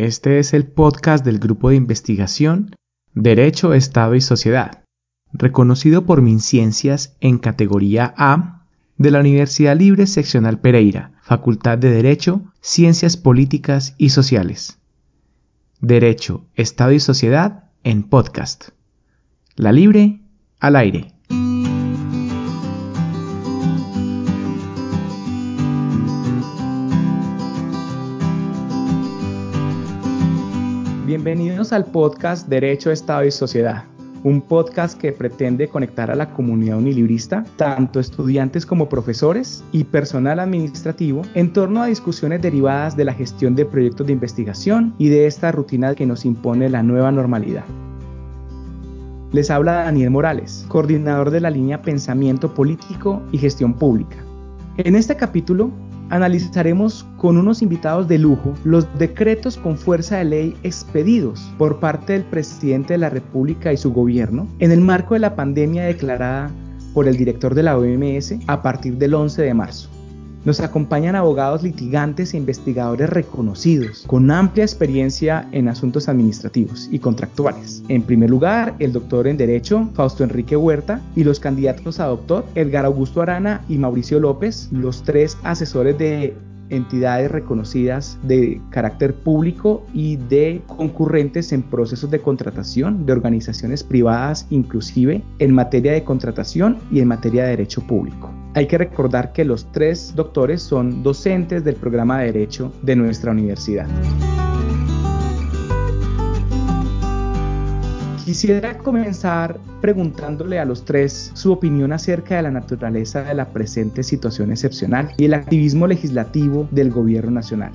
Este es el podcast del grupo de investigación Derecho, Estado y Sociedad, reconocido por MinCiencias en categoría A de la Universidad Libre Seccional Pereira, Facultad de Derecho, Ciencias Políticas y Sociales. Derecho, Estado y Sociedad en podcast. La Libre al aire. Bienvenidos al podcast Derecho, Estado y Sociedad, un podcast que pretende conectar a la comunidad unilibrista, tanto estudiantes como profesores y personal administrativo, en torno a discusiones derivadas de la gestión de proyectos de investigación y de esta rutina que nos impone la nueva normalidad. Les habla Daniel Morales, coordinador de la línea Pensamiento Político y Gestión Pública. En este capítulo analizaremos con unos invitados de lujo los decretos con fuerza de ley expedidos por parte del presidente de la República y su gobierno en el marco de la pandemia declarada por el director de la OMS a partir del 11 de marzo. Nos acompañan abogados litigantes e investigadores reconocidos, con amplia experiencia en asuntos administrativos y contractuales. En primer lugar, el doctor en Derecho, Fausto Enrique Huerta, y los candidatos a doctor, Edgar Augusto Arana y Mauricio López, los tres asesores de entidades reconocidas de carácter público y de concurrentes en procesos de contratación de organizaciones privadas, inclusive en materia de contratación y en materia de derecho público. Hay que recordar que los tres doctores son docentes del programa de Derecho de nuestra universidad. Quisiera comenzar preguntándole a los tres su opinión acerca de la naturaleza de la presente situación excepcional y el activismo legislativo del gobierno nacional.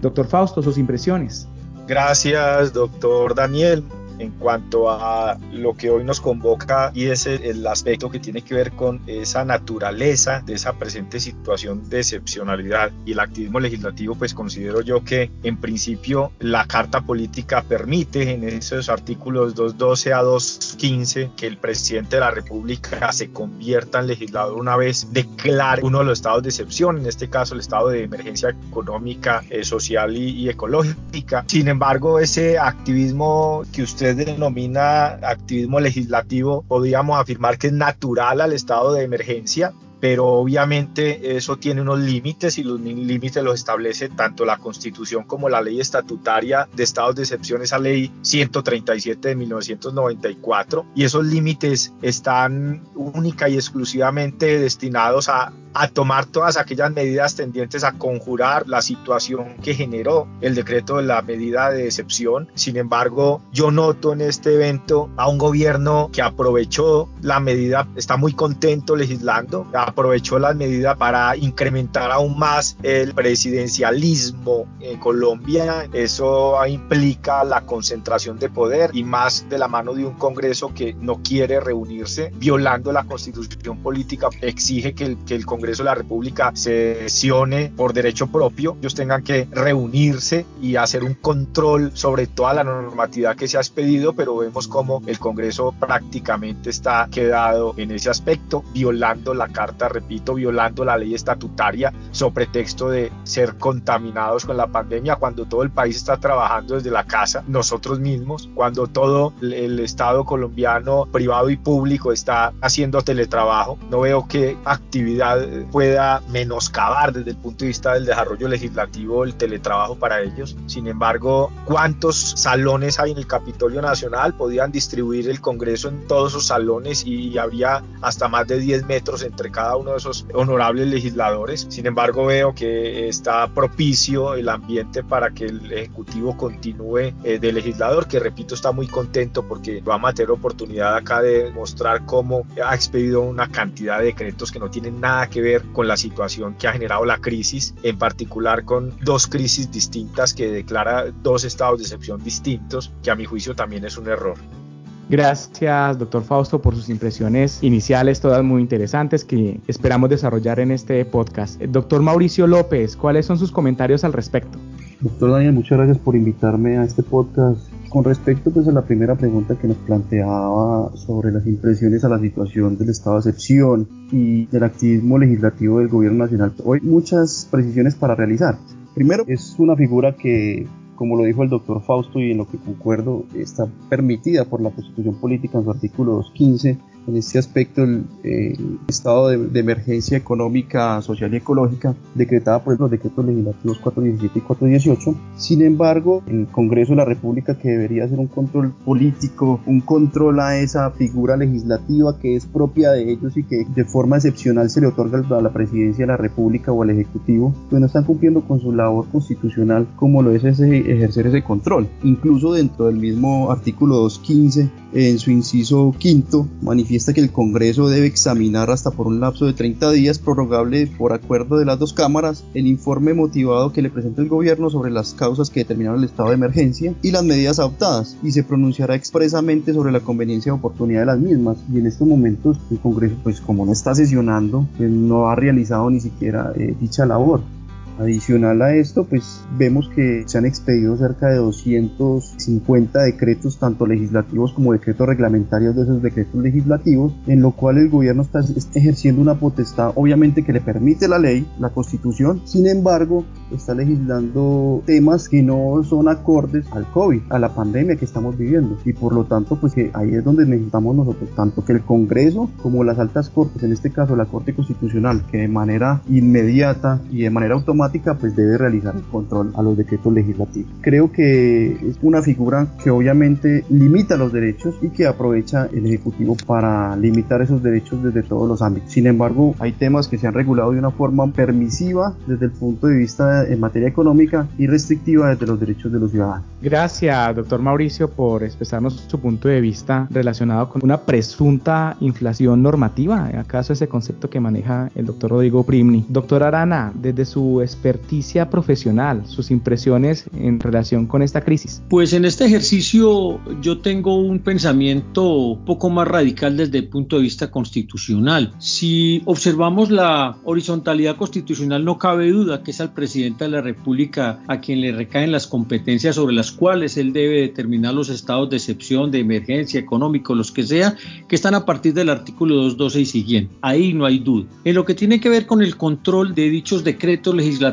Doctor Fausto, sus impresiones. Gracias, doctor Daniel en cuanto a lo que hoy nos convoca y es el, aspecto que tiene que ver con esa naturaleza de esa presente situación de excepcionalidad y el activismo legislativo pues considero yo que en principio la carta política permite en esos artículos 212 a 215 que el presidente de la república se convierta en legislador una vez declare uno de los estados de excepción en este caso el estado de emergencia económica eh, social y, y ecológica. Sin embargo ese activismo que usted denomina activismo legislativo, podríamos afirmar que es natural al estado de emergencia, pero obviamente eso tiene unos límites y los límites los establece tanto la Constitución como la ley estatutaria de estados de excepción, esa ley 137 de 1994, y esos límites están única y exclusivamente destinados a a tomar todas aquellas medidas tendientes a conjurar la situación que generó el decreto de la medida de excepción. Sin embargo, yo noto en este evento a un gobierno que aprovechó la medida, está muy contento legislando, aprovechó la medida para incrementar aún más el presidencialismo en Colombia. Eso implica la concentración de poder y más de la mano de un Congreso que no quiere reunirse, violando la constitución política, exige que el, que el Congreso de la República sesione por derecho propio, ellos tengan que reunirse y hacer un control sobre toda la normatividad que se ha expedido, pero vemos como el Congreso prácticamente está quedado en ese aspecto, violando la carta, repito, violando la ley estatutaria sobre pretexto de ser contaminados con la pandemia, cuando todo el país está trabajando desde la casa, nosotros mismos, cuando todo el Estado colombiano, privado y público está haciendo teletrabajo, no veo qué actividad pueda menoscabar desde el punto de vista del desarrollo legislativo el teletrabajo para ellos. Sin embargo, ¿cuántos salones hay en el Capitolio Nacional? Podían distribuir el Congreso en todos esos salones y habría hasta más de 10 metros entre cada uno de esos honorables legisladores. Sin embargo, veo que está propicio el ambiente para que el Ejecutivo continúe eh, de legislador, que repito, está muy contento porque va a tener oportunidad acá de mostrar cómo ha expedido una cantidad de decretos que no tienen nada que ver con la situación que ha generado la crisis, en particular con dos crisis distintas que declara dos estados de excepción distintos, que a mi juicio también es un error. Gracias, doctor Fausto, por sus impresiones iniciales, todas muy interesantes que esperamos desarrollar en este podcast. Doctor Mauricio López, ¿cuáles son sus comentarios al respecto? Doctor Daniel, muchas gracias por invitarme a este podcast. Con respecto pues, a la primera pregunta que nos planteaba sobre las impresiones a la situación del estado de excepción y del activismo legislativo del gobierno nacional, hoy muchas precisiones para realizar. Primero, es una figura que como lo dijo el doctor Fausto y en lo que concuerdo, está permitida por la Constitución Política en su artículo 215 en este aspecto el, estado de, emergencia económica, social y ecológica decretada por los decretos legislativos 417 y 418. Sin embargo, el Congreso de la República que debería ser un control político, un control a esa figura legislativa que es propia de ellos y que de forma excepcional se le otorga a la presidencia de la República o al Ejecutivo, pues no están cumpliendo con su labor constitucional como lo es ese, ejercer ese control. Incluso dentro del mismo artículo 215, en su inciso quinto, manifiesta que el Congreso debe examinar hasta por un lapso de 30 días prorrogable por acuerdo de las dos cámaras el informe motivado que le presenta el gobierno sobre las causas que determinaron el estado de emergencia y las medidas adoptadas y se pronunciará expresamente sobre la conveniencia y oportunidad de las mismas. Y en estos momentos el Congreso pues como no está sesionando pues no ha realizado ni siquiera eh, dicha labor Adicional a esto, pues vemos que se han expedido cerca de 250 decretos, tanto legislativos como decretos reglamentarios de esos decretos legislativos, en lo cual el gobierno está ejerciendo una potestad, obviamente que le permite la ley, la constitución, sin embargo, está legislando temas que no son acordes al COVID, a la pandemia que estamos viviendo, y por lo tanto, pues que ahí es donde necesitamos nosotros, tanto que el Congreso como las altas cortes, en este caso la Corte Constitucional, que de manera inmediata y de manera automática pues debe realizar el control a los decretos legislativos. Creo que es una figura que obviamente limita los derechos y que aprovecha el Ejecutivo para limitar esos derechos desde todos los ámbitos. Sin embargo, hay temas que se han regulado de una forma permisiva desde el punto de vista en materia económica y restrictiva desde los derechos de los ciudadanos. Gracias, doctor Mauricio, por expresarnos su punto de vista relacionado con una presunta inflación normativa. ¿Acaso ese concepto que maneja el doctor Rodrigo Primni? Doctor Arana, desde su experticia profesional, sus impresiones en relación con esta crisis? Pues en este ejercicio yo tengo un pensamiento poco más radical desde el punto de vista constitucional. Si observamos la horizontalidad constitucional, no cabe duda que es al presidente de la República a quien le recaen las competencias sobre las cuales él debe determinar los estados de excepción, de emergencia, económico, los que sea, que están a partir del artículo 212 y siguiente. Ahí no hay duda. En lo que tiene que ver con el control de dichos decretos legislativos,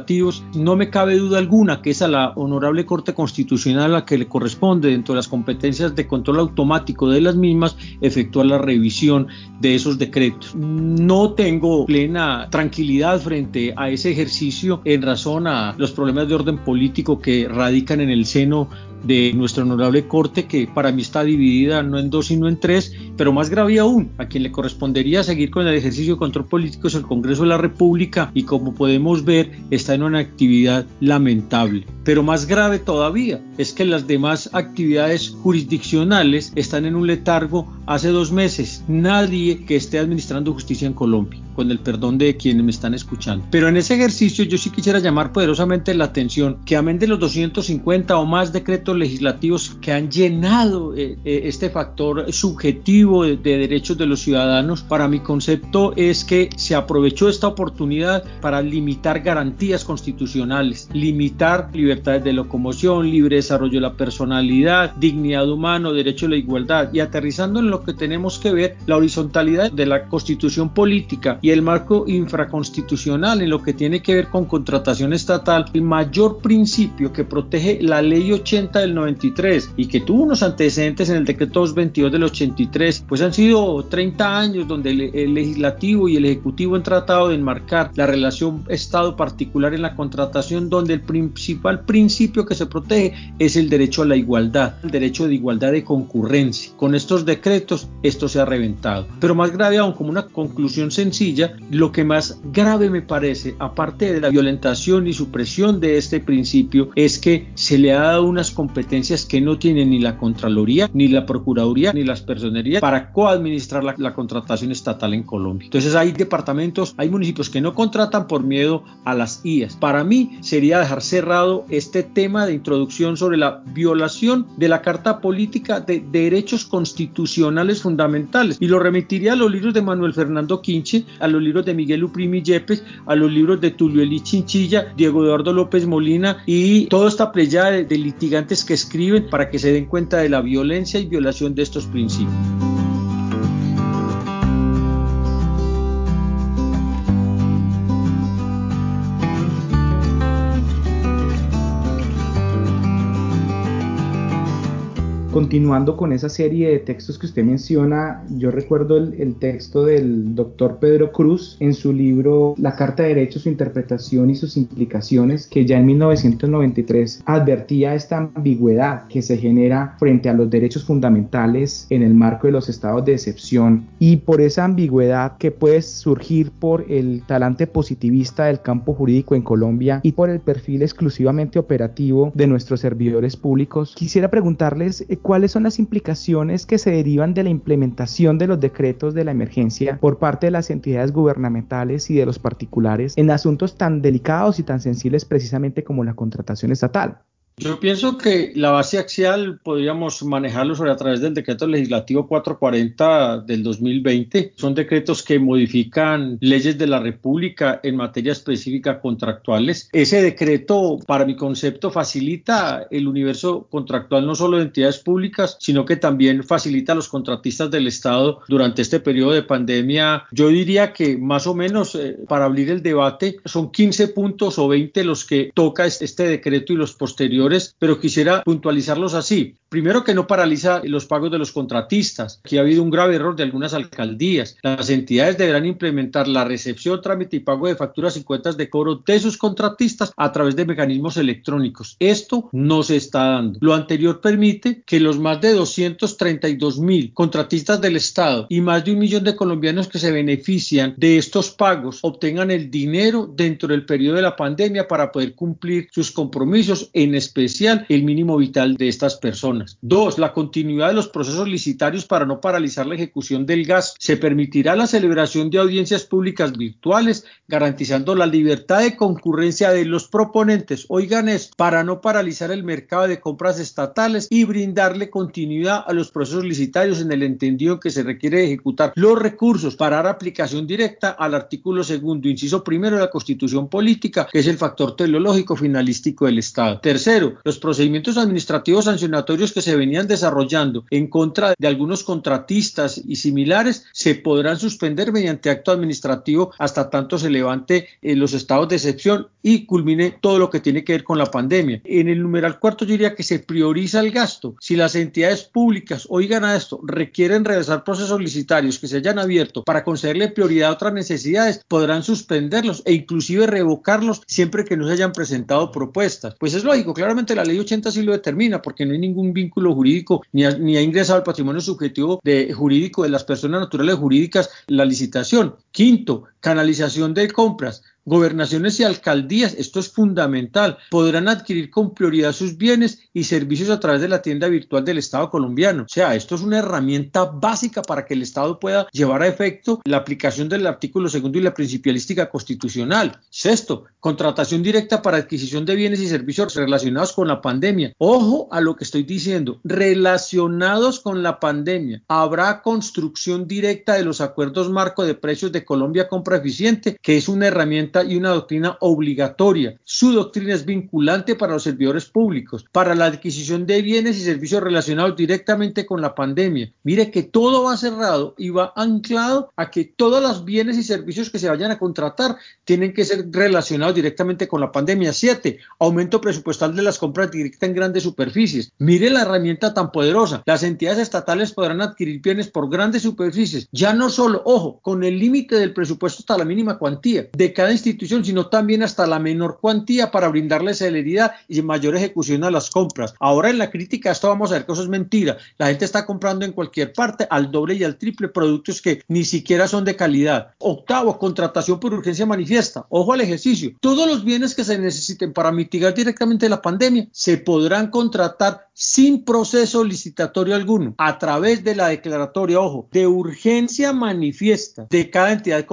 no me cabe duda alguna que es a la Honorable Corte Constitucional a la que le corresponde, dentro de las competencias de control automático de las mismas, efectuar la revisión de esos decretos. No tengo plena tranquilidad frente a ese ejercicio en razón a los problemas de orden político que radican en el seno de nuestra honorable corte que para mí está dividida no en dos sino en tres, pero más grave aún, a quien le correspondería seguir con el ejercicio de control político es el Congreso de la República y como podemos ver está en una actividad lamentable. Pero más grave todavía es que las demás actividades jurisdiccionales están en un letargo hace dos meses. Nadie que esté administrando justicia en Colombia, con el perdón de quienes me están escuchando. Pero en ese ejercicio yo sí quisiera llamar poderosamente la atención que amén de los 250 o más decretos legislativos que han llenado eh, eh, este factor subjetivo de, de derechos de los ciudadanos, para mi concepto es que se aprovechó esta oportunidad para limitar garantías constitucionales, limitar libertad libertades de locomoción, libre desarrollo de la personalidad, dignidad humana, derecho a la igualdad y aterrizando en lo que tenemos que ver, la horizontalidad de la constitución política y el marco infraconstitucional en lo que tiene que ver con contratación estatal, el mayor principio que protege la ley 80 del 93 y que tuvo unos antecedentes en el decreto 222 del 83, pues han sido 30 años donde el, legislativo y el ejecutivo han tratado de enmarcar la relación Estado particular en la contratación donde el principal principio que se protege es el derecho a la igualdad, el derecho de igualdad de concurrencia. Con estos decretos esto se ha reventado. Pero más grave aún, como una conclusión sencilla, lo que más grave me parece, aparte de la violentación y supresión de este principio, es que se le ha dado unas competencias que no tiene ni la Contraloría, ni la Procuraduría, ni las Personerías para coadministrar la, la contratación estatal en Colombia. Entonces hay departamentos, hay municipios que no contratan por miedo a las IAS. Para mí sería dejar cerrado este tema de introducción sobre la violación de la Carta Política de Derechos Constitucionales Fundamentales y lo remitiría a los libros de Manuel Fernando Quinche, a los libros de Miguel Uprimi Yepes, a los libros de Tulio Eli Chinchilla, Diego Eduardo López Molina y toda esta playa de, de litigantes que escriben para que se den cuenta de la violencia y violación de estos principios. Continuando con esa serie de textos que usted menciona, yo recuerdo el, texto del doctor Pedro Cruz en su libro La Carta de Derechos, su interpretación y sus implicaciones, que ya en 1993 advertía esta ambigüedad que se genera frente a los derechos fundamentales en el marco de los estados de excepción y por esa ambigüedad que puede surgir por el talante positivista del campo jurídico en Colombia y por el perfil exclusivamente operativo de nuestros servidores públicos. Quisiera preguntarles eh, cuáles son las implicaciones que se derivan de la implementación de los decretos de la emergencia por parte de las entidades gubernamentales y de los particulares en asuntos tan delicados y tan sensibles precisamente como la contratación estatal. Yo pienso que la base axial podríamos manejarlo sobre a través del decreto legislativo 440 del 2020. Son decretos que modifican leyes de la República en materia específica contractuales. Ese decreto, para mi concepto, facilita el universo contractual no solo de entidades públicas, sino que también facilita a los contratistas del Estado durante este periodo de pandemia. Yo diría que más o menos, eh, para abrir el debate, son 15 puntos o 20 los que toca este decreto y los posteriores pero quisiera puntualizarlos así. Primero que no paraliza los pagos de los contratistas, que ha habido un grave error de algunas alcaldías. Las entidades deberán implementar la recepción, trámite y pago de facturas y cuentas de cobro de sus contratistas a través de mecanismos electrónicos. Esto no se está dando. Lo anterior permite que los más de 232 mil contratistas del Estado y más de un millón de colombianos que se benefician de estos pagos obtengan el dinero dentro del periodo de la pandemia para poder cumplir sus compromisos, en especial el mínimo vital de estas personas. Dos, la continuidad de los procesos licitarios para no paralizar la ejecución del gas. Se permitirá la celebración de audiencias públicas virtuales, garantizando la libertad de concurrencia de los proponentes. Oigan es para no paralizar el mercado de compras estatales y brindarle continuidad a los procesos licitarios en el entendido que se requiere ejecutar los recursos para dar aplicación directa al artículo segundo, inciso primero de la Constitución Política, que es el factor teleológico finalístico del Estado. Tercero, los procedimientos administrativos sancionatorios que se venían desarrollando en contra de algunos contratistas y similares se podrán suspender mediante acto administrativo hasta tanto se levante eh, los estados de excepción y culmine todo lo que tiene que ver con la pandemia. En el numeral cuarto yo diría que se prioriza el gasto. Si las entidades públicas, oigan a esto, requieren realizar procesos licitarios que se hayan abierto para concederle prioridad a otras necesidades, podrán suspenderlos e inclusive revocarlos siempre que no se hayan presentado propuestas. Pues es lógico, claramente la ley 80 sí lo determina porque no hay ningún vínculo jurídico ni ha, ni ha ingresado al patrimonio subjetivo de, jurídico de las personas naturales jurídicas la licitación. Quinto, canalización de compras. Gobernaciones y alcaldías, esto es fundamental, podrán adquirir con prioridad sus bienes y servicios a través de la tienda virtual del Estado colombiano. O sea, esto es una herramienta básica para que el Estado pueda llevar a efecto la aplicación del artículo segundo y la principialística constitucional. Sexto, contratación directa para adquisición de bienes y servicios relacionados con la pandemia. Ojo a lo que estoy diciendo, relacionados con la pandemia. Habrá construcción directa de los acuerdos marco de precios de Colombia Compra Eficiente, que es una herramienta y una doctrina obligatoria. Su doctrina es vinculante para los servidores públicos, para la adquisición de bienes y servicios relacionados directamente con la pandemia. Mire que todo va cerrado y va anclado a que todos los bienes y servicios que se vayan a contratar tienen que ser relacionados directamente con la pandemia. Siete, aumento presupuestal de las compras directas en grandes superficies. Mire la herramienta tan poderosa. Las entidades estatales podrán adquirir bienes por grandes superficies. Ya no solo, ojo, con el límite del presupuesto hasta la mínima cuantía de cada institución, sino también hasta la menor cuantía para brindarle celeridad y mayor ejecución a las compras. Ahora en la crítica esto vamos a ver que eso es mentira. La gente está comprando en cualquier parte al doble y al triple productos que ni siquiera son de calidad. Octavo, contratación por urgencia manifiesta. Ojo al ejercicio. Todos los bienes que se necesiten para mitigar directamente la pandemia se podrán contratar sin proceso licitatorio alguno, a través de la declaratoria, ojo, de urgencia manifiesta de cada entidad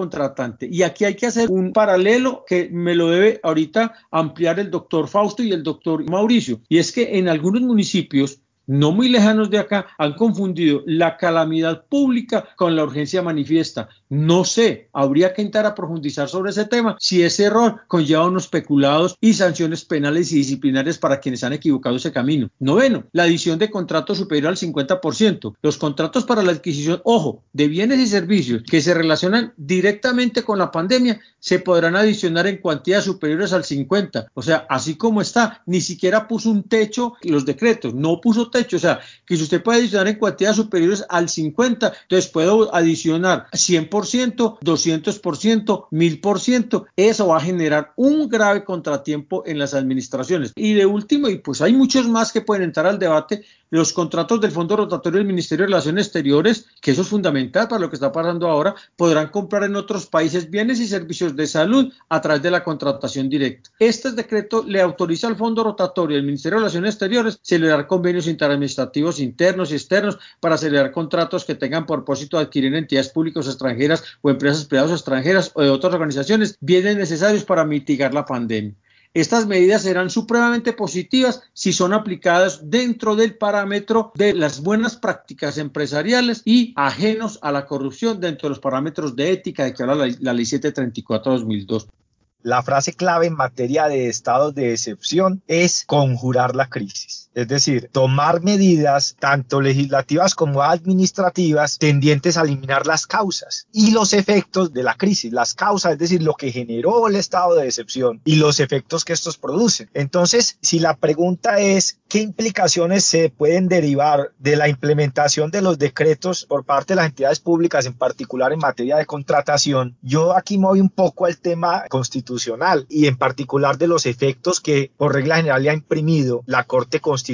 Y aquí hay que hacer un paralelo que me lo debe ahorita ampliar el doctor Fausto y el doctor Mauricio. Y es que en algunos municipios no muy lejanos de acá, han confundido la calamidad pública con la urgencia manifiesta. No sé, habría que intentar a profundizar sobre ese tema si ese error conlleva unos especulados y sanciones penales y disciplinarias para quienes han equivocado ese camino. Noveno, la adición de contratos superior al 50%. Los contratos para la adquisición, ojo, de bienes y servicios que se relacionan directamente con la pandemia se podrán adicionar en cuantías superiores al 50. O sea, así como está, ni siquiera puso un techo los decretos, no puso techo techo, o sea, que si usted puede adicionar en cuantidades superiores al 50, entonces puedo adicionar 100%, 200%, 1000%, eso va a generar un grave contratiempo en las administraciones. Y de último, y pues hay muchos más que pueden entrar al debate, los contratos del Fondo Rotatorio del Ministerio de Relaciones Exteriores, que eso es fundamental para lo que está pasando ahora, podrán comprar en otros países bienes y servicios de salud a través de la contratación directa. Este decreto le autoriza al Fondo Rotatorio del Ministerio de Relaciones Exteriores celebrar convenios interadministrativos internos y externos para celebrar contratos que tengan propósito de adquirir entidades públicas extranjeras o empresas privadas extranjeras o de otras organizaciones bienes necesarios para mitigar la pandemia. Estas medidas serán supremamente positivas si son aplicadas dentro del parámetro de las buenas prácticas empresariales y ajenos a la corrupción dentro de los parámetros de ética de que habla la, la Ley 734-2002. La frase clave en materia de estados de excepción es conjurar la crisis, es decir, tomar medidas tanto legislativas como administrativas tendientes a eliminar las causas y los efectos de la crisis, las causas, es decir, lo que generó el estado de excepción y los efectos que estos producen. Entonces, si la pregunta es qué implicaciones se pueden derivar de la implementación de los decretos por parte de las entidades públicas, en particular en materia de contratación, yo aquí me voy un poco al tema constitucional y en particular de los efectos que por regla general le ha imprimido la Corte Constitucional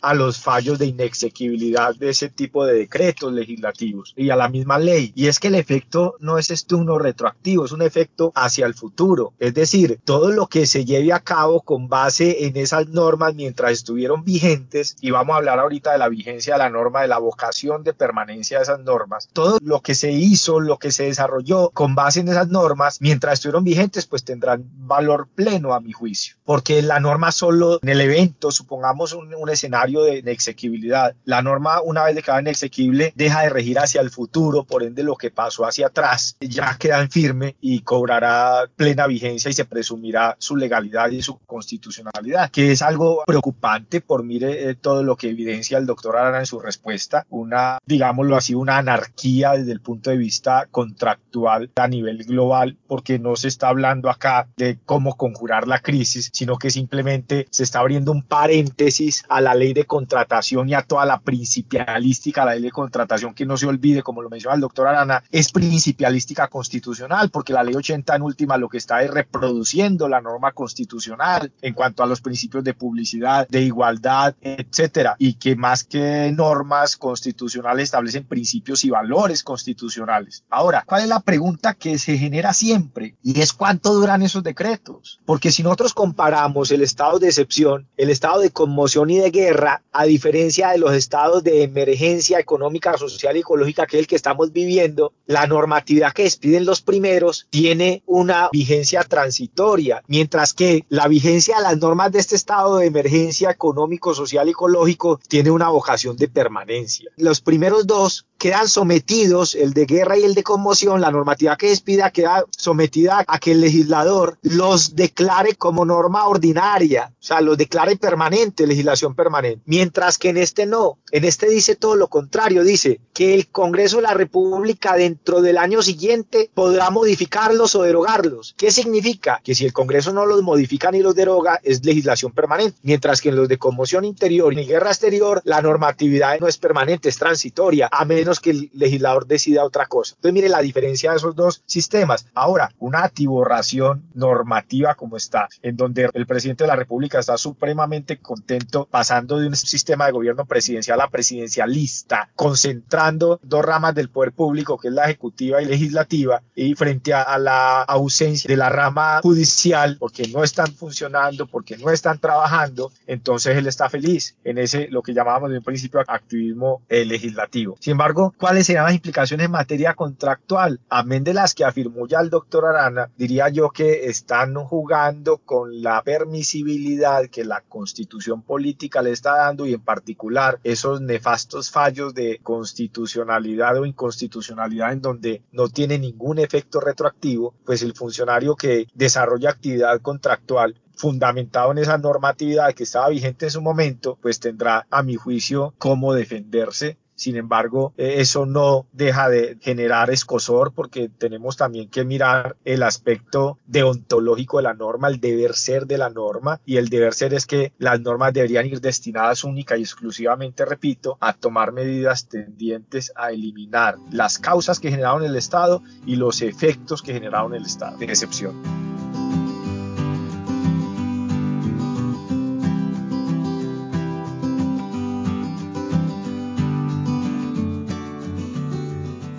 a los fallos de inexequibilidad de ese tipo de decretos legislativos y a la misma ley. Y es que el efecto no es uno retroactivo, es un efecto hacia el futuro. Es decir, todo lo que se lleve a cabo con base en esas normas mientras estuvieron vigentes, y vamos a hablar ahorita de la vigencia de la norma, de la vocación de permanencia de esas normas, todo lo que se hizo, lo que se desarrolló con base en esas normas mientras estuvieron vigentes, pues tendrán valor pleno a mi juicio, porque la norma solo en el evento, supongamos un, escenario de exequibilidad, la norma una vez declarada inexequible deja de regir hacia el futuro, por ende lo que pasó hacia atrás ya queda en firme y cobrará plena vigencia y se presumirá su legalidad y su constitucionalidad, que es algo preocupante por mire eh, todo lo que evidencia el doctor Arana en su respuesta, una, digámoslo así, una anarquía desde el punto de vista contractual a nivel global, porque no se está hablando acá de cómo conjurar la crisis, sino que simplemente se está abriendo un paréntesis a la ley de contratación y a toda la principialística, la ley de contratación, que no se olvide, como lo menciona el doctor Arana, es principialística constitucional, porque la ley 80 en última lo que está es reproduciendo la norma constitucional en cuanto a los principios de publicidad, de igualdad, etcétera, y que más que normas constitucionales establecen principios y valores constitucionales. Ahora, ¿cuál es la pregunta que se genera siempre? Y es cuánto duran esos decretos. Porque si nosotros comparamos el estado de excepción, el estado de conmoción y de guerra, a diferencia de los estados de emergencia económica, social y ecológica, que es el que estamos viviendo, la normatividad que despiden los primeros tiene una vigencia transitoria, mientras que la vigencia de las normas de este estado de emergencia económico, social y ecológico tiene una vocación de permanencia. Los primeros dos quedan sometidos, el de guerra y el de conmoción, la normatividad que despida queda sometida a que el legislador los declare como norma ordinaria, o sea, los declare permanente, legislación permanente, mientras que en este no, en este dice todo lo contrario, dice que el Congreso de la República dentro del año siguiente podrá modificarlos o derogarlos. ¿Qué significa? Que si el Congreso no los modifica ni los deroga, es legislación permanente, mientras que en los de conmoción interior y guerra exterior, la normatividad no es permanente, es transitoria, a menos que el legislador decida otra cosa. Entonces, mire la diferencia de esos dos sistemas. Ahora, una atiborración normativa como está, en donde el presidente de la República está supremamente contento pasando de un sistema de gobierno presidencial a presidencialista, concentrando dos ramas del poder público, que es la ejecutiva y legislativa, y frente a, la ausencia de la rama judicial, porque no están funcionando, porque no están trabajando, entonces él está feliz en ese, lo que llamábamos de un principio activismo eh, legislativo. Sin embargo, ¿cuáles serán las implicaciones en materia contractual? Amén de las que afirmó ya el doctor Arana, diría yo que están jugando con la permisibilidad que la constitución política le está dando y en particular esos nefastos fallos de constitucionalidad o inconstitucionalidad en donde no tiene ningún efecto retroactivo, pues el funcionario que desarrolla actividad contractual fundamentado en esa normatividad que estaba vigente en su momento, pues tendrá a mi juicio cómo defenderse Sin embargo, eh, eso no deja de generar escosor porque tenemos también que mirar el aspecto deontológico de la norma, el deber ser de la norma y el deber ser es que las normas deberían ir destinadas única y exclusivamente, repito, a tomar medidas tendientes a eliminar las causas que generaron el Estado y los efectos que generaron el Estado de excepción.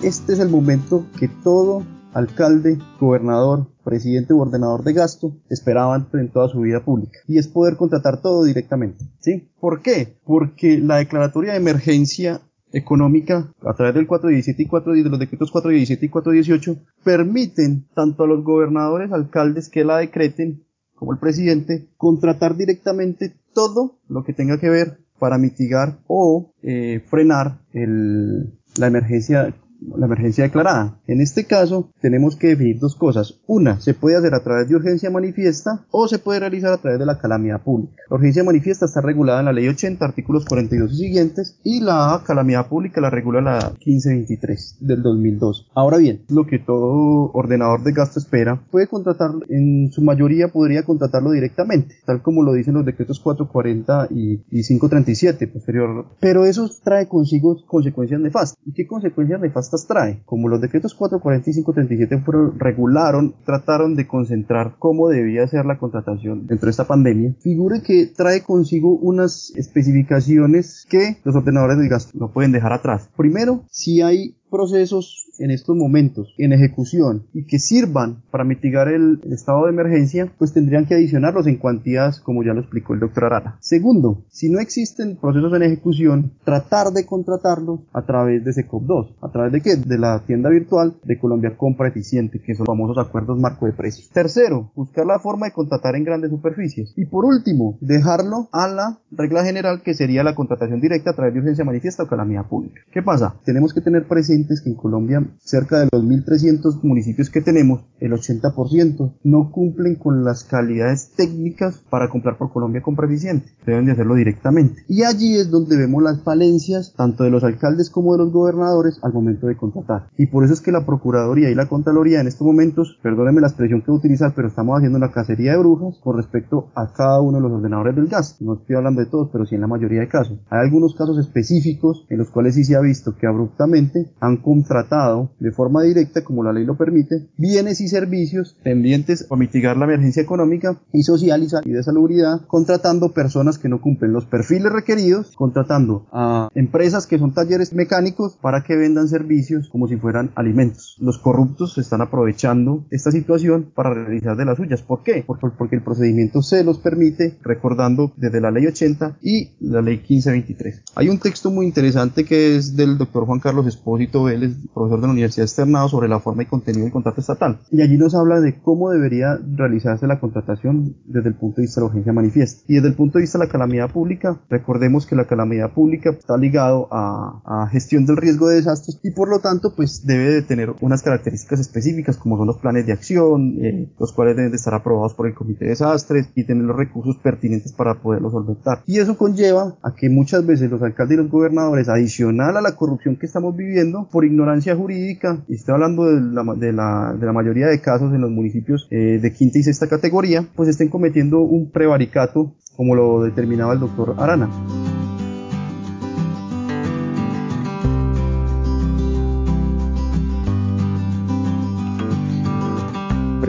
Este es el momento que todo alcalde, gobernador, presidente u ordenador de gasto esperaban en toda su vida pública y es poder contratar todo directamente. ¿Sí? ¿Por qué? Porque la declaratoria de emergencia económica a través del 417 y 410 de los decretos 417 y 418 permiten tanto a los gobernadores, alcaldes que la decreten como el presidente contratar directamente todo lo que tenga que ver para mitigar o eh, frenar el, la emergencia la emergencia declarada. En este caso, tenemos que definir dos cosas. Una, se puede hacer a través de urgencia manifiesta o se puede realizar a través de la calamidad pública. La urgencia manifiesta está regulada en la ley 80, artículos 42 y siguientes, y la calamidad pública la regula la 1523 del 2002. Ahora bien, lo que todo ordenador de gasto espera, puede contratarlo, en su mayoría podría contratarlo directamente, tal como lo dicen los decretos 440 y, y 537 posterior. Pero eso trae consigo consecuencias nefastas. ¿Y qué consecuencias nefastas trae. Como los decretos 445 y 37 fueron, regularon, trataron de concentrar cómo debía ser la contratación dentro de esta pandemia, figure que trae consigo unas especificaciones que los ordenadores de gasto no pueden dejar atrás. Primero, si hay procesos en estos momentos en ejecución y que sirvan para mitigar el, estado de emergencia, pues tendrían que adicionarlos en cuantías como ya lo explicó el doctor Arana. Segundo, si no existen procesos en ejecución, tratar de contratarlos a través de SECOP2. ¿A través de qué? De la tienda virtual de Colombia Compra Eficiente, que son los famosos acuerdos marco de precios. Tercero, buscar la forma de contratar en grandes superficies. Y por último, dejarlo a la regla general que sería la contratación directa a través de urgencia manifiesta o calamidad pública. ¿Qué pasa? Tenemos que tener que en Colombia cerca de los 1.300 municipios que tenemos, el 80% no cumplen con las calidades técnicas para comprar por Colombia compra eficiente. Deben de hacerlo directamente. Y allí es donde vemos las falencias tanto de los alcaldes como de los gobernadores al momento de contratar. Y por eso es que la Procuraduría y la Contraloría en estos momentos, perdónenme la expresión que voy a utilizar, pero estamos haciendo una cacería de brujas con respecto a cada uno de los ordenadores del gas. No estoy hablando de todos, pero sí en la mayoría de casos. Hay algunos casos específicos en los cuales sí se ha visto que abruptamente han contratado de forma directa, como la ley lo permite, bienes y servicios tendientes a mitigar la emergencia económica y social y de salubridad, contratando personas que no cumplen los perfiles requeridos, contratando a empresas que son talleres mecánicos para que vendan servicios como si fueran alimentos. Los corruptos están aprovechando esta situación para realizar de las suyas. ¿Por qué? Porque el procedimiento se los permite, recordando desde la ley 80 y la ley 1523. Hay un texto muy interesante que es del doctor Juan Carlos Espósito Vélez, profesor de la Universidad externado sobre la forma y contenido del contrato estatal. Y allí nos habla de cómo debería realizarse la contratación desde el punto de vista de la urgencia manifiesta. Y desde el punto de vista de la calamidad pública, recordemos que la calamidad pública está ligado a, a gestión del riesgo de desastres y por lo tanto pues debe de tener unas características específicas como son los planes de acción, eh, los cuales deben de estar aprobados por el comité de desastres y tener los recursos pertinentes para poderlos solventar. Y eso conlleva a que muchas veces los alcaldes y los gobernadores, adicional a la corrupción que estamos viviendo, por ignorancia jurídica, y estoy hablando de la, mayoría de casos en los municipios eh, de quinta y sexta categoría, pues estén cometiendo un prevaricato como lo determinaba el doctor Arana.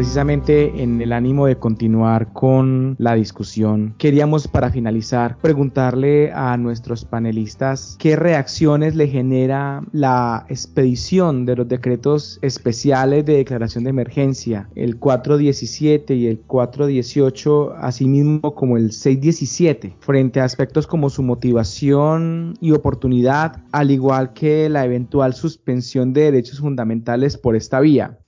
Precisamente en el ánimo de continuar con la discusión, queríamos para finalizar preguntarle a nuestros panelistas qué reacciones le genera la expedición de los decretos especiales de declaración de emergencia, el 417 y el 418, asimismo como el 617, frente a aspectos como su motivación y oportunidad, al igual que la eventual suspensión de derechos fundamentales por esta vía.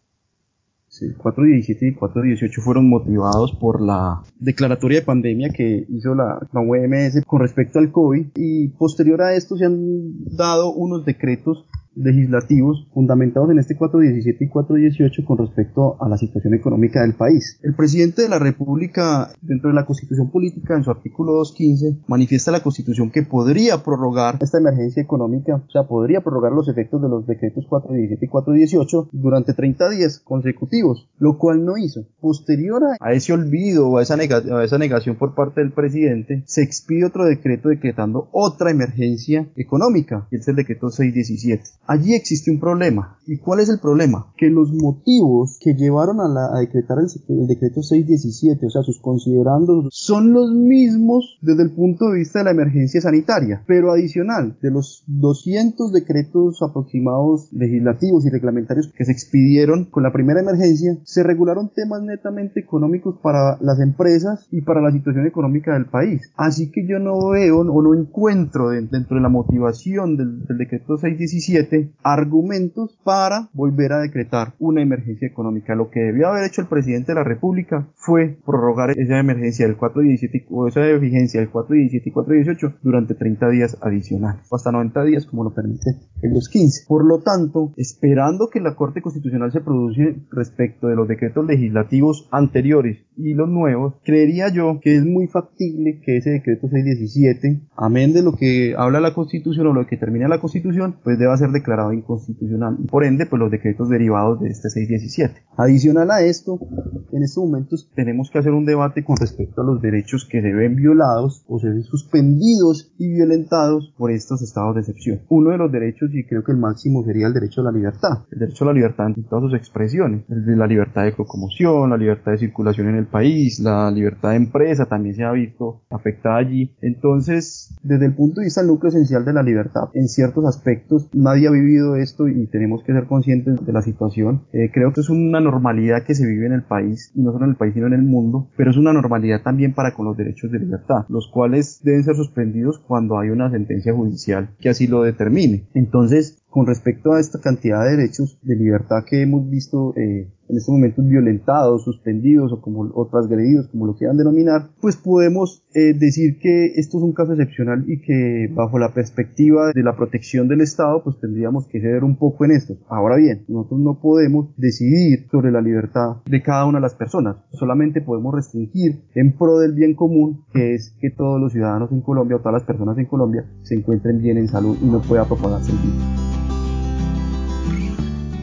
Sí, 417 y 418 fueron motivados por la declaratoria de pandemia que hizo la, la OMS con respecto al COVID y posterior a esto se han dado unos decretos legislativos fundamentados en este 417 y 418 con respecto a la situación económica del país. El presidente de la República, dentro de la Constitución Política, en su artículo 215, manifiesta la Constitución que podría prorrogar esta emergencia económica, o sea, podría prorrogar los efectos de los decretos 417 y 418 durante 30 días consecutivos, lo cual no hizo. Posterior a ese olvido o a esa, a esa negación por parte del presidente, se expide otro decreto decretando otra emergencia económica, que es el decreto 617. Allí existe un problema. ¿Y cuál es el problema? Que los motivos que llevaron a, la, decretar el, decreto 617, o sea, sus considerandos, son los mismos desde el punto de vista de la emergencia sanitaria. Pero adicional, de los 200 decretos aproximados legislativos y reglamentarios que se expidieron con la primera emergencia, se regularon temas netamente económicos para las empresas y para la situación económica del país. Así que yo no veo o no encuentro dentro de la motivación del decreto 617 argumentos para volver a decretar una emergencia económica. Lo que debió haber hecho el presidente de la República fue prorrogar esa emergencia del 417 o esa vigencia del 417 y 418 durante 30 días adicionales, o hasta 90 días como lo permite el 215. Por lo tanto, esperando que la Corte Constitucional se produce respecto de los decretos legislativos anteriores y los nuevos, creería yo que es muy factible que ese decreto 617, amén de lo que habla la Constitución o lo que termina la Constitución, pues deba ser declarado inconstitucional. Por ende, pues los decretos derivados de este 617. Adicional a esto, en estos momentos tenemos que hacer un debate con respecto a los derechos que se ven violados o se ven suspendidos y violentados por estos estados de excepción. Uno de los derechos, y creo que el máximo sería el derecho a la libertad. El derecho a la libertad en todas sus expresiones. El de la libertad de locomoción, la libertad de circulación en el país, la libertad de empresa también se ha visto afectada allí. Entonces, desde el punto de vista del núcleo esencial de la libertad, en ciertos aspectos nadie vivido esto y tenemos que ser conscientes de la situación. Eh, creo que es una normalidad que se vive en el país, y no solo en el país, sino en el mundo, pero es una normalidad también para con los derechos de libertad, los cuales deben ser suspendidos cuando hay una sentencia judicial que así lo determine. Entonces, con respecto a esta cantidad de derechos de libertad que hemos visto eh, en estos momentos violentados, suspendidos o como o transgredidos, como lo quieran denominar, pues podemos eh, decir que esto es un caso excepcional y que bajo la perspectiva de la protección del Estado, pues tendríamos que ceder un poco en esto. Ahora bien, nosotros no podemos decidir sobre la libertad de cada una de las personas, solamente podemos restringir en pro del bien común, que es que todos los ciudadanos en Colombia o todas las personas en Colombia se encuentren bien en salud y no pueda propagarse el virus.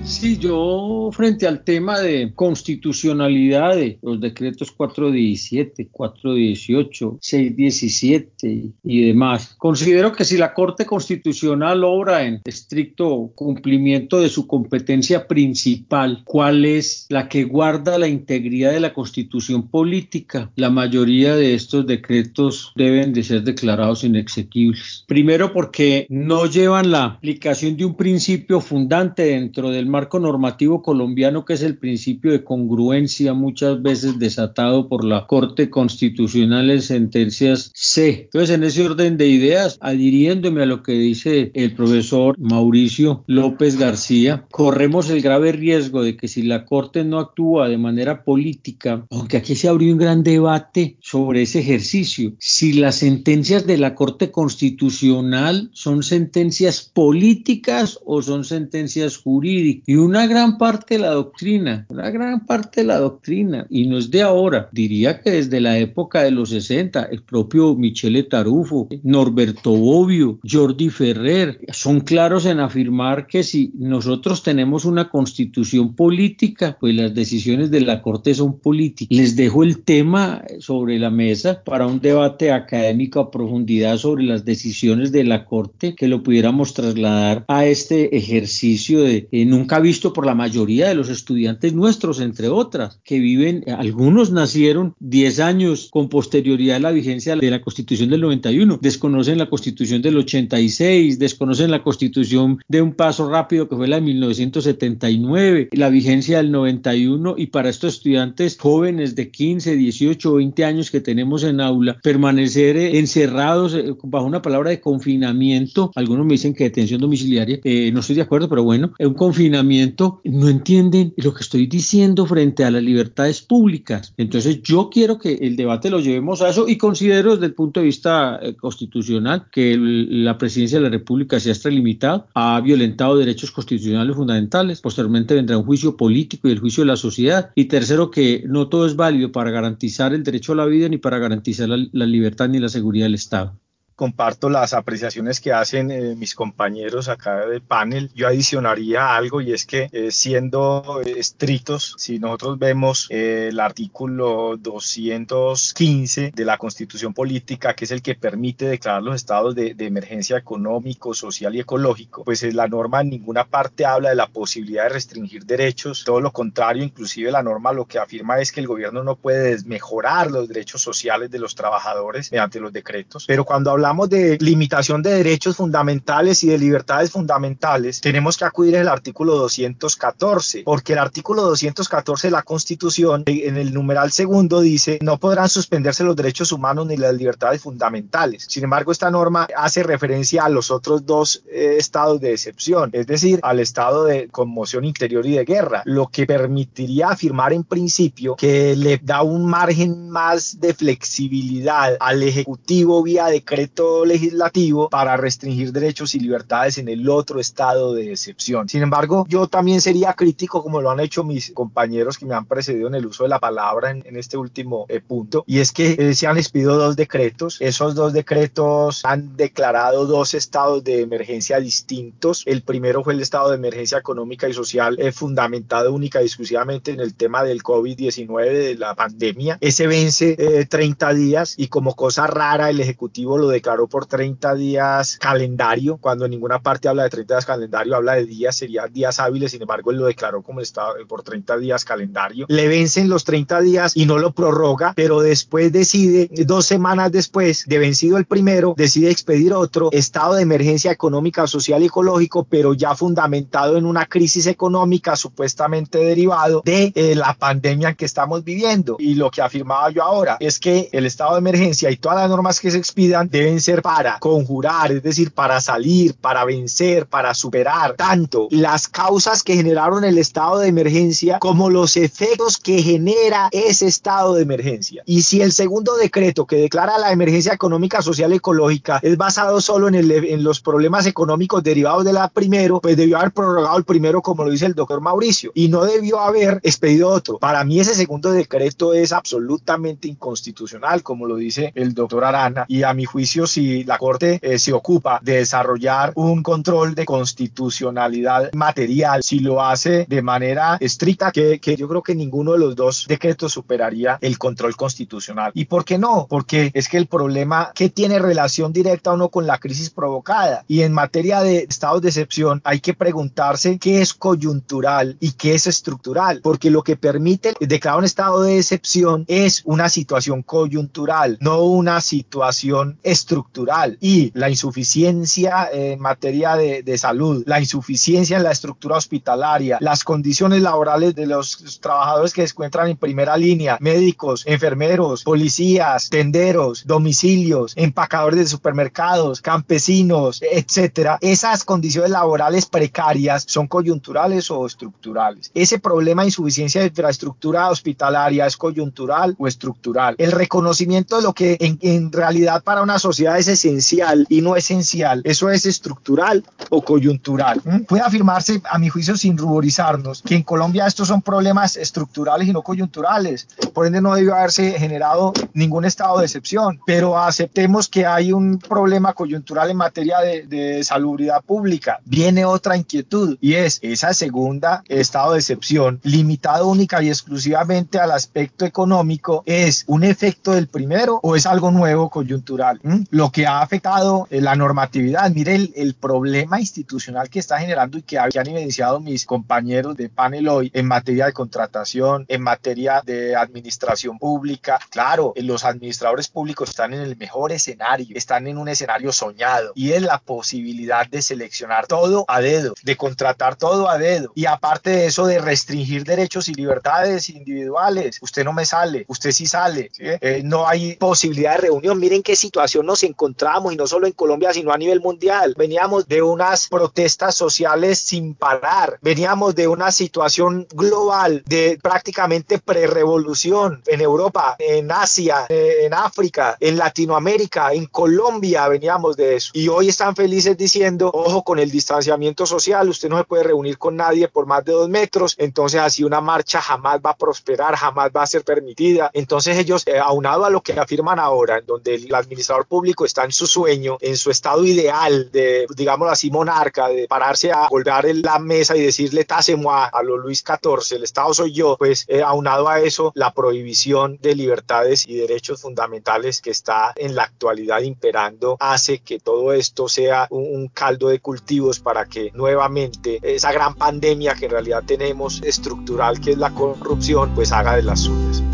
Sí, yo frente al tema de constitucionalidad de los decretos 417, 418, 617 y demás, considero que si la Corte Constitucional obra en estricto cumplimiento de su competencia principal, cuál es la que guarda la integridad de la Constitución política, la mayoría de estos decretos deben de ser declarados inexequibles. Primero porque no llevan la aplicación de un principio fundante dentro del marco normativo colombiano que es el principio de congruencia muchas veces desatado por la Corte Constitucional en sentencias C. Entonces, en ese orden de ideas, adhiriéndome a lo que dice el profesor Mauricio López García, corremos el grave riesgo de que si la Corte no actúa de manera política, aunque aquí se abrió un gran debate sobre ese ejercicio, si las sentencias de la Corte Constitucional son sentencias políticas o son sentencias jurídicas y una gran parte de la doctrina, una gran parte de la doctrina, y no es de ahora, diría que desde la época de los 60, el propio Michele Tarufo, Norberto Bobbio, Jordi Ferrer, son claros en afirmar que si nosotros tenemos una constitución política, pues las decisiones de la Corte son políticas. Les dejo el tema sobre la mesa para un debate académico a profundidad sobre las decisiones de la Corte, que lo pudiéramos trasladar a este ejercicio de eh, nunca visto por la mayoría de los estudiantes nuestros, entre otras, que viven, algunos nacieron 10 años con posterioridad a la vigencia de la Constitución del 91, desconocen la Constitución del 86, desconocen la Constitución de un paso rápido que fue la de 1979, la vigencia del 91 y para estos estudiantes jóvenes de 15, 18, 20 años que tenemos en aula, permanecer encerrados eh, bajo una palabra de confinamiento, algunos me dicen que detención domiciliaria, eh, no estoy de acuerdo, pero bueno, un confinamiento no entienden lo que estoy diciendo frente a las libertades públicas. Entonces yo quiero que el debate lo llevemos a eso y considero desde el punto de vista eh, constitucional que la presidencia de la República se ha extralimitado, ha violentado derechos constitucionales fundamentales, posteriormente vendrá un juicio político y el juicio de la sociedad. Y tercero que no todo es válido para garantizar el derecho a la vida ni para garantizar la libertad ni la seguridad del Estado comparto las apreciaciones que hacen eh, mis compañeros acá del panel. Yo adicionaría algo y es que eh, siendo estrictos, si nosotros vemos eh, el artículo 215 de la Constitución Política, que es el que permite declarar los estados de, de emergencia económico, social y ecológico, pues la norma en ninguna parte habla de la posibilidad de restringir derechos, todo lo contrario, inclusive la norma lo que afirma es que el gobierno no puede desmejorar los derechos sociales de los trabajadores mediante los decretos, pero cuando hablamos hablamos de limitación de derechos fundamentales y de libertades fundamentales, tenemos que acudir al artículo 214, porque el artículo 214 de la Constitución, en el numeral segundo, dice, no podrán suspenderse los derechos humanos ni las libertades fundamentales. Sin embargo, esta norma hace referencia a los otros dos eh, estados de excepción, es decir, al estado de conmoción interior y de guerra, lo que permitiría afirmar en principio que le da un margen más de flexibilidad al Ejecutivo vía decreto legislativo para restringir derechos y libertades en el otro estado de excepción. Sin embargo, yo también sería crítico, como lo han hecho mis compañeros que me han precedido en el uso de la palabra en, este último eh, punto, y es que eh, se han expidido dos decretos. Esos dos decretos han declarado dos estados de emergencia distintos. El primero fue el estado de emergencia económica y social eh, fundamentado única y exclusivamente en el tema del COVID-19, de la pandemia. Ese vence 30 días y como cosa rara el Ejecutivo lo declaró por 30 días calendario, cuando en ninguna parte habla de 30 días calendario, habla de días, sería días hábiles, sin embargo él lo declaró como estaba por 30 días calendario. Le vencen los 30 días y no lo prorroga, pero después decide, dos semanas después de vencido el primero, decide expedir otro estado de emergencia económica, social y ecológico, pero ya fundamentado en una crisis económica supuestamente derivado de eh, la pandemia que estamos viviendo. Y lo que afirmaba yo ahora es que el estado de emergencia y todas las normas que se expidan deben ser para conjurar, es decir, para salir, para vencer, para superar tanto las causas que generaron el estado de emergencia como los efectos que genera ese estado de emergencia. Y si el segundo decreto que declara la emergencia económica, social ecológica es basado solo en, el, en los problemas económicos derivados de la primero, pues debió haber prorrogado el primero como lo dice el doctor Mauricio y no debió haber expedido otro. Para mí ese segundo decreto es absolutamente inconstitucional, como lo dice el doctor Arana, y a mi juicio si la Corte eh, se ocupa de desarrollar un control de constitucionalidad material, si lo hace de manera estricta, que, que yo creo que ninguno de los dos decretos superaría el control constitucional. ¿Y por qué no? Porque es que el problema que tiene relación directa o no con la crisis provocada. Y en materia de estados de excepción hay que preguntarse qué es coyuntural y qué es estructural, porque lo que permite declarar un estado de excepción es una situación coyuntural, no una situación estructural estructural y la insuficiencia en materia de, de, salud, la insuficiencia en la estructura hospitalaria, las condiciones laborales de los trabajadores que se encuentran en primera línea, médicos, enfermeros, policías, tenderos, domicilios, empacadores de supermercados, campesinos, etcétera. Esas condiciones laborales precarias son coyunturales o estructurales. Ese problema de insuficiencia de infraestructura hospitalaria es coyuntural o estructural. El reconocimiento de lo que en, en realidad para una sociedad es esencial y no esencial, eso es estructural o coyuntural. ¿Mm? Puede afirmarse, a mi juicio, sin ruborizarnos, que en Colombia estos son problemas estructurales y no coyunturales. Por ende, no debió haberse generado ningún estado de excepción, pero aceptemos que hay un problema coyuntural en materia de, de salubridad pública. Viene otra inquietud y es esa segunda estado de excepción, limitado única y exclusivamente al aspecto económico, ¿es un efecto del primero o es algo nuevo coyuntural? ¿Mm? Lo que ha afectado eh, la normatividad. Mire el, el, problema institucional que está generando y que habían evidenciado mis compañeros de panel hoy en materia de contratación, en materia de administración pública. Claro, los administradores públicos están en el mejor escenario, están en un escenario soñado y es la posibilidad de seleccionar todo a dedo, de contratar todo a dedo y aparte de eso de restringir derechos y libertades individuales. Usted no me sale, usted sí sale, ¿sí? Eh, no hay posibilidad de reunión. Miren qué situación nos nos encontramos y no solo en Colombia, sino a nivel mundial. Veníamos de unas protestas sociales sin parar, veníamos de una situación global de prácticamente prerevolución en Europa, en Asia, en África, en Latinoamérica, en Colombia veníamos de eso. Y hoy están felices diciendo, ojo con el distanciamiento social, usted no se puede reunir con nadie por más de dos metros, entonces así una marcha jamás va a prosperar, jamás va a ser permitida. Entonces ellos, eh, aunado a lo que afirman ahora, en donde el administrador público está en su sueño, en su estado ideal de, digamos así, monarca, de pararse a golpear en la mesa y decirle tasemos a lo Luis XIV, el Estado soy yo, pues eh, aunado a eso, la prohibición de libertades y derechos fundamentales que está en la actualidad imperando hace que todo esto sea un caldo de cultivos para que nuevamente esa gran pandemia que en realidad tenemos estructural que es la corrupción, pues haga de las suyas.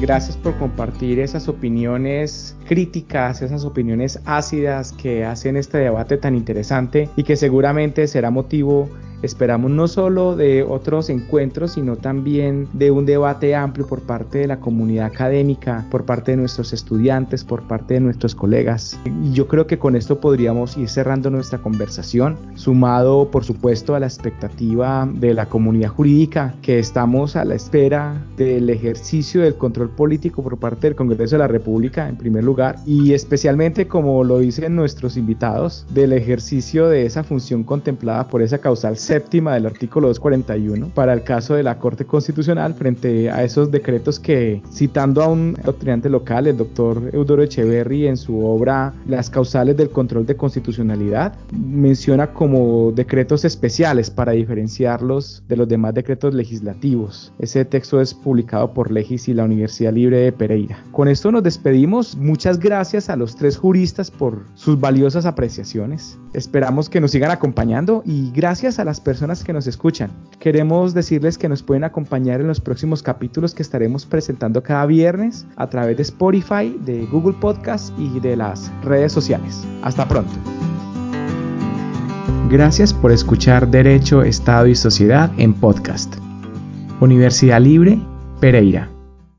Gracias por compartir esas opiniones críticas, esas opiniones ácidas que hacen este debate tan interesante y que seguramente será motivo Esperamos no solo de otros encuentros, sino también de un debate amplio por parte de la comunidad académica, por parte de nuestros estudiantes, por parte de nuestros colegas. Y yo creo que con esto podríamos ir cerrando nuestra conversación, sumado por supuesto a la expectativa de la comunidad jurídica, que estamos a la espera del ejercicio del control político por parte del Congreso de la República en primer lugar, y especialmente como lo dicen nuestros invitados, del ejercicio de esa función contemplada por esa causal séptima del artículo 241 para el caso de la Corte Constitucional frente a esos decretos que, citando a un doctrinante local, el doctor Eudoro Echeverry, en su obra Las causales del control de constitucionalidad, menciona como decretos especiales para diferenciarlos de los demás decretos legislativos. Ese texto es publicado por Legis y la Universidad Libre de Pereira. Con esto nos despedimos. Muchas gracias a los tres juristas por sus valiosas apreciaciones. Esperamos que nos sigan acompañando y gracias a las personas que nos escuchan. Queremos decirles que nos pueden acompañar en los próximos capítulos que estaremos presentando cada viernes a través de Spotify, de Google Podcast y de las redes sociales. Hasta pronto. Gracias por escuchar Derecho, Estado y Sociedad en podcast. Universidad Libre, Pereira.